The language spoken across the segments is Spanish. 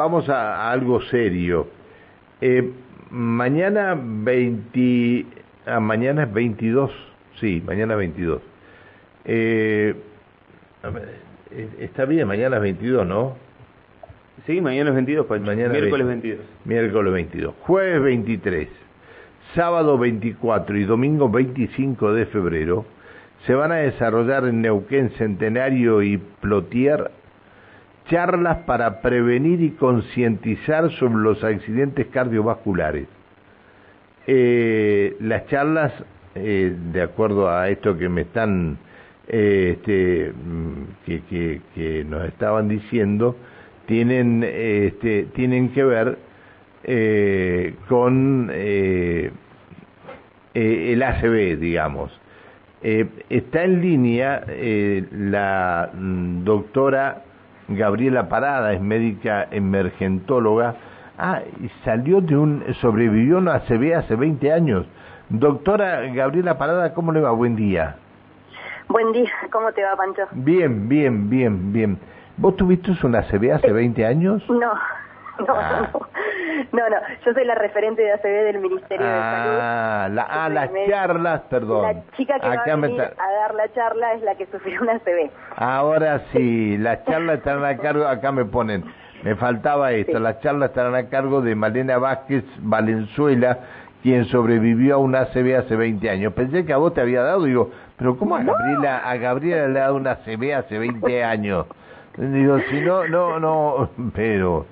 vamos a, algo serio. Eh, mañana 20, ah, mañana es 22, sí, mañana es 22. Eh, eh, está bien, mañana es 22, ¿no? Sí, mañana es 22, pues, mañana miércoles 22. Miércoles 22. Jueves 23, sábado 24 y domingo 25 de febrero se van a desarrollar en Neuquén Centenario y Plotier charlas para prevenir y concientizar sobre los accidentes cardiovasculares. Eh, las charlas, eh, de acuerdo a esto que me están, eh, este, mm, que, que, nos estaban diciendo, tienen, este, tienen que ver con el ACB, digamos. está en línea la mm, doctora Gabriela Parada, es médica emergentóloga. Ah, y salió de un, sobrevivió a una ACV hace 20 años. Doctora Gabriela Parada, ¿cómo le va? Buen día. Buen día, ¿cómo te va, Pancho? Bien, bien, bien, bien. ¿Vos tuviste una ACV hace 20 años? No, no, ah. no. No, no, yo soy la referente de ACB del Ministerio de Salud. Ah, la, ah las charlas, perdón. La chica que va a, venir a dar la charla es la que sufrió una ACB. Ahora sí, las charlas estarán a cargo, acá me ponen, me faltaba esto, las charlas estarán a cargo de Malena Vázquez Valenzuela, quien sobrevivió a una ACB hace 20 años. Pensé que a vos te había dado, digo, pero ¿cómo a Gabriela, a Gabriela le ha dado una ACB hace 20 años? Digo, si no, no, no, pero...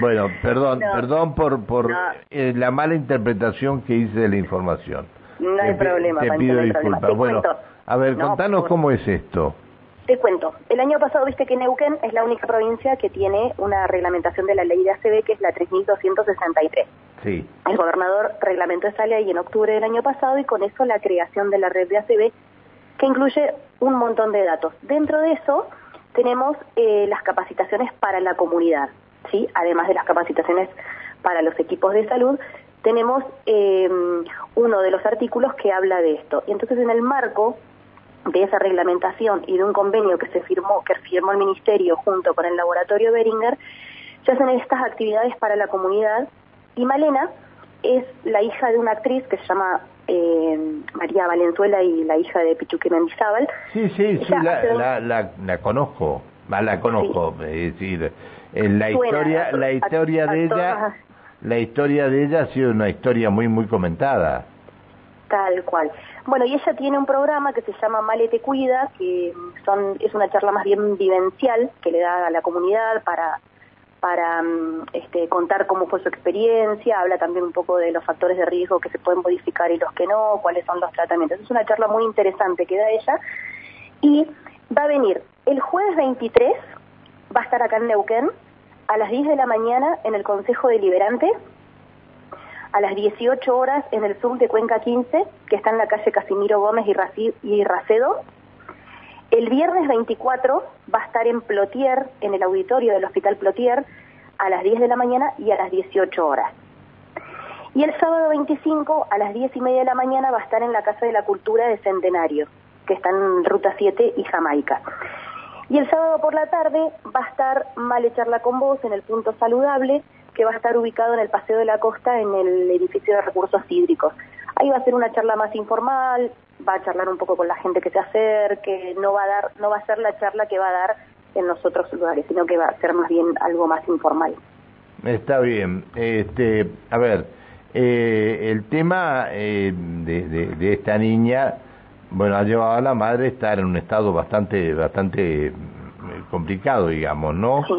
Bueno, perdón, perdón por, por eh, la mala interpretación que hice de la información. No hay problema, te pido disculpas. Bueno, a ver, contanos cómo es esto. Te cuento. El año pasado viste que Neuquén es la única provincia que tiene una reglamentación de la ley de ACB, que es la 3263. Sí. El gobernador reglamentó esa ley en octubre del año pasado y con eso la creación de la red de ACB, que incluye un montón de datos. Dentro de eso tenemos eh, las capacitaciones para la comunidad. ¿Sí? además de las capacitaciones para los equipos de salud, tenemos em, uno de los artículos que habla de esto. Y entonces en el marco de esa reglamentación y de un convenio que se firmó, que firmó el Ministerio junto con el laboratorio Beringer, se hacen estas actividades para la comunidad y Malena es la hija de una actriz que se llama eh, María Valenzuela y la hija de Pichuque Mendizábal. Sí, sí, sí, la, la, conozco, la conozco, es decir, la historia, la historia de ella, la historia de ella ha sido una historia muy, muy comentada. Tal cual. Bueno, y ella tiene un programa que se llama Male te cuida, que son, es una charla más bien vivencial que le da a la comunidad para para mm, este, contar cómo fue su experiencia, habla también un poco de los factores de riesgo que se pueden modificar y los que no, cuáles son los tratamientos. Es una charla muy interesante que da ella. Y va a venir el jueves 23, va a estar acá en Neuquén a las 10 de la mañana en el Consejo Deliberante, a las 18 horas en el Zoom de Cuenca 15, que está en la calle Casimiro Gómez y Racedo. El viernes 24 va a estar en Plotier, en el auditorio del Hospital Plotier, a las 10 de la mañana y a las 18 horas. Y el sábado 25 a las 10 y media de la mañana va a estar en la Casa de la Cultura de Centenario, que está en Ruta 7 y Jamaica. Y el sábado por la tarde va a estar Male Charla con Vos en el punto saludable, que va a estar ubicado en el Paseo de la Costa, en el edificio de recursos hídricos. Ahí va a ser una charla más informal, va a charlar un poco con la gente que se acerque, no va a dar, no va a ser la charla que va a dar en los otros lugares, sino que va a ser más bien algo más informal. Está bien. Este, a ver, eh, el tema eh, de esta niña bueno, ha llevado a la madre a estar en un estado bastante, bastante eh, complicado, digamos, ¿no? Sí.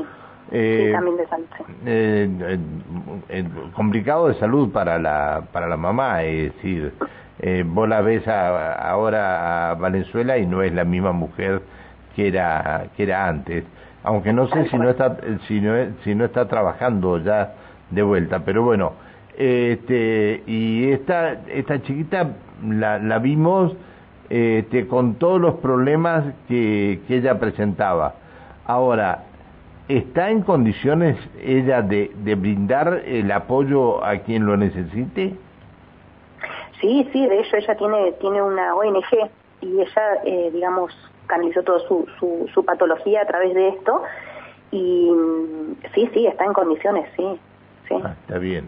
Eh, también de salud. Eh, eh, complicado de salud para la para la mamá, es decir, vos la ves ahora a Valenzuela y no es la misma mujer que era que era antes, aunque no sé si no está si no, si no está trabajando ya de vuelta, pero bueno, este y esta esta chiquita la, la vimos este, con todos los problemas que, que ella presentaba. Ahora, ¿está en condiciones ella de, de brindar el apoyo a quien lo necesite? Sí, sí, de hecho ella tiene, tiene una ONG y ella, eh, digamos, canalizó toda su, su, su, patología a través de esto y sí, sí, está en condiciones, sí. sí. Ah, está bien.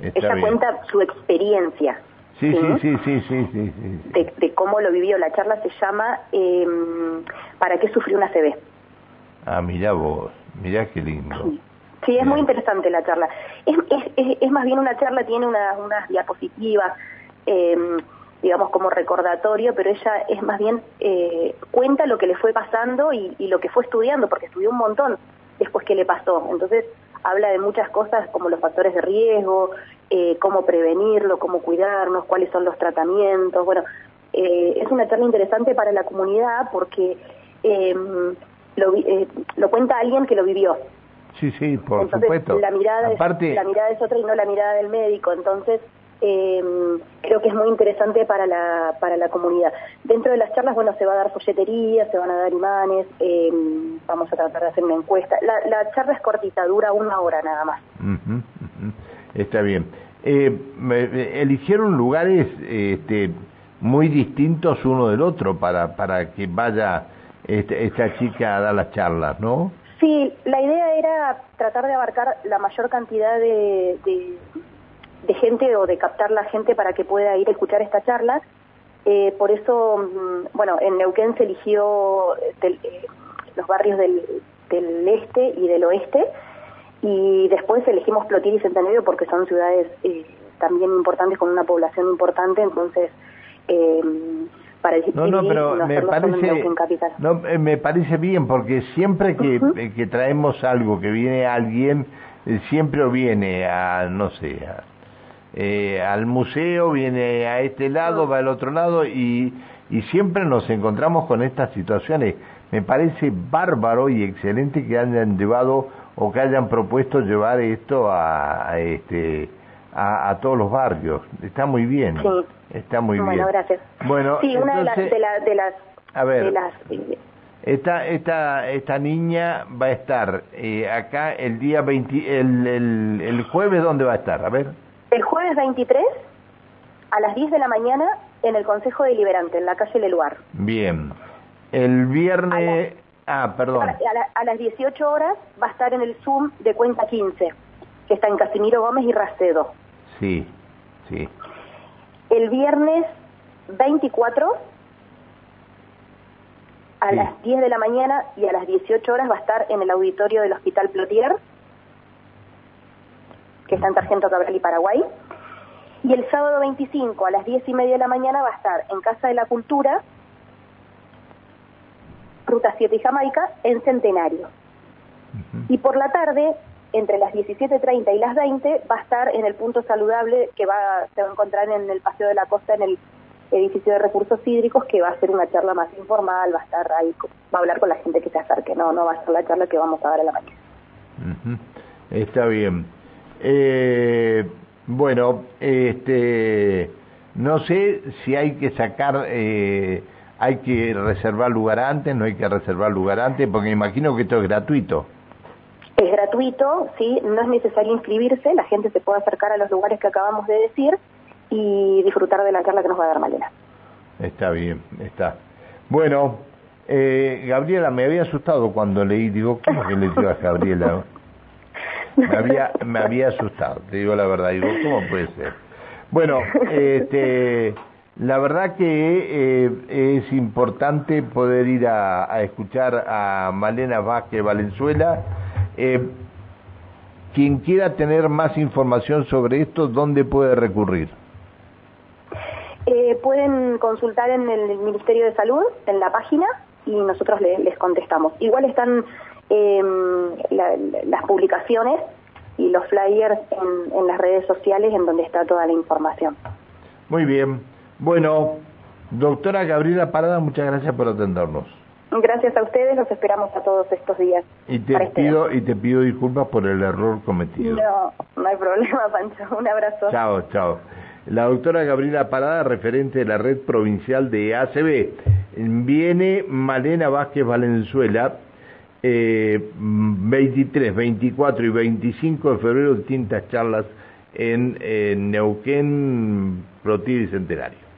Ella cuenta su experiencia. Sí, sí, sí, sí, sí, sí, De, cómo lo vivió. La charla se llama em, ¿Para qué sufrió una CB? Ah, mira vos, mira qué lindo. Sí, es muy interesante la charla. Es, es, es, más bien una charla, tiene unas diapositivas, eh, digamos, como recordatorio, pero ella es más bien, eh, cuenta lo que le fue pasando y, lo que fue estudiando, porque estudió un montón después que le pasó. Entonces, habla de muchas cosas como los factores de riesgo, eh, cómo prevenirlo, cómo cuidarnos, cuáles son los tratamientos. Bueno, eh, es una charla interesante para la comunidad porque lo, lo cuenta alguien que lo vivió. Sí, sí, por supuesto. La mirada, es, la mirada es otra y no la mirada del médico. Entonces, eh, creo que es muy interesante para la, para la comunidad. Dentro de las charlas, bueno, se va a dar folletería, se van a dar imanes, eh, vamos a tratar de hacer una encuesta. La, la charla es cortita, dura una hora nada más. Está bien. Eh, eligieron lugares este, muy distintos uno del otro para, para que vaya este, esta chica a dar las charlas, ¿no? Sí, la idea era tratar de abarcar la mayor cantidad de, de, gente o de captar la gente para que pueda ir a escuchar esta charla. Eh, por eso, mm, bueno, en Neuquén se eligió eh, los barrios del, del, este y del oeste y después elegimos Plotier y Centenario porque son ciudades eh, también importantes con una población importante, entonces eh, no, no, pero me parece, no, eh, me parece bien porque siempre que, eh, que traemos algo, que viene alguien, eh, siempre viene a, no sé, al museo, viene a este lado, va al otro lado y, y siempre nos encontramos con estas situaciones. Me parece bárbaro y excelente que hayan llevado o que hayan propuesto llevar esto a, este a, todos los barrios. Está muy bien. Está muy bien. Bueno, gracias. Bueno, sí, una de las, de, las... A ver, esta, esta, esta niña va a estar eh, acá el día 20, el, el, el jueves, ¿dónde va a estar? A ver. El jueves 23 a las 10 de la mañana en el Consejo Deliberante, en la calle Leluar. Bien. El viernes... ah, perdón. A, a, las 18 horas va a estar en el Zoom de Cuenta 15, que está en Casimiro Gómez y Racedo. Sí, sí el viernes 24 a las 10 de la mañana y a las 18 horas va a estar en el auditorio del Hospital Plotier, que está en Sargento Cabral y Paraguay. Y el sábado 25 a las 10 y media de la mañana va a estar en Casa de la Cultura, Ruta 7 y Jamaica, en Centenario. Y por la tarde entre las 17.30 y las 20 va a estar en el punto saludable que va, se va a encontrar en el Paseo de la Costa, en el edificio de recursos hídricos, que va a ser una charla más informal, va a estar ahí, va a hablar con la gente que se acerque, no, no va a ser la charla que vamos a dar a la mañana. Está bien. Eh, bueno, este, no sé si hay que sacar, eh, hay que reservar lugar antes, no hay que reservar lugar antes, porque imagino que esto es gratuito. Es gratuito, sí, no es necesario inscribirse, la gente se puede acercar a los lugares que acabamos de decir y disfrutar de la charla que nos va a dar Malena. Está bien, está. Bueno, eh, Gabriela, me había asustado cuando leí, digo, ¿cómo que le digo a Gabriela? Me había, me había asustado, te digo la verdad, digo, ¿cómo puede ser? Bueno, este, la verdad que eh, es importante poder ir a, escuchar a Malena Vázquez Valenzuela eh, quien quiera tener más información sobre esto, ¿dónde puede recurrir? Eh, pueden consultar en el Ministerio de Salud, en la página, y nosotros les contestamos. Igual están em, las publicaciones y los flyers en, en las redes sociales en donde está toda la información. Muy bien. Bueno, doctora Gabriela Parada, muchas gracias por atendernos. Gracias a ustedes, los esperamos a todos estos días. Y te pido y te pido disculpas por el error cometido. No, no hay problema, Pancho. Un abrazo. Chao, chao. La doctora Gabriela Parada, referente de la red provincial de ACB. Viene Malena Vázquez Valenzuela, eh, 23, 24 y 25 de febrero, distintas charlas en, Neuquén, Protir y Centenario.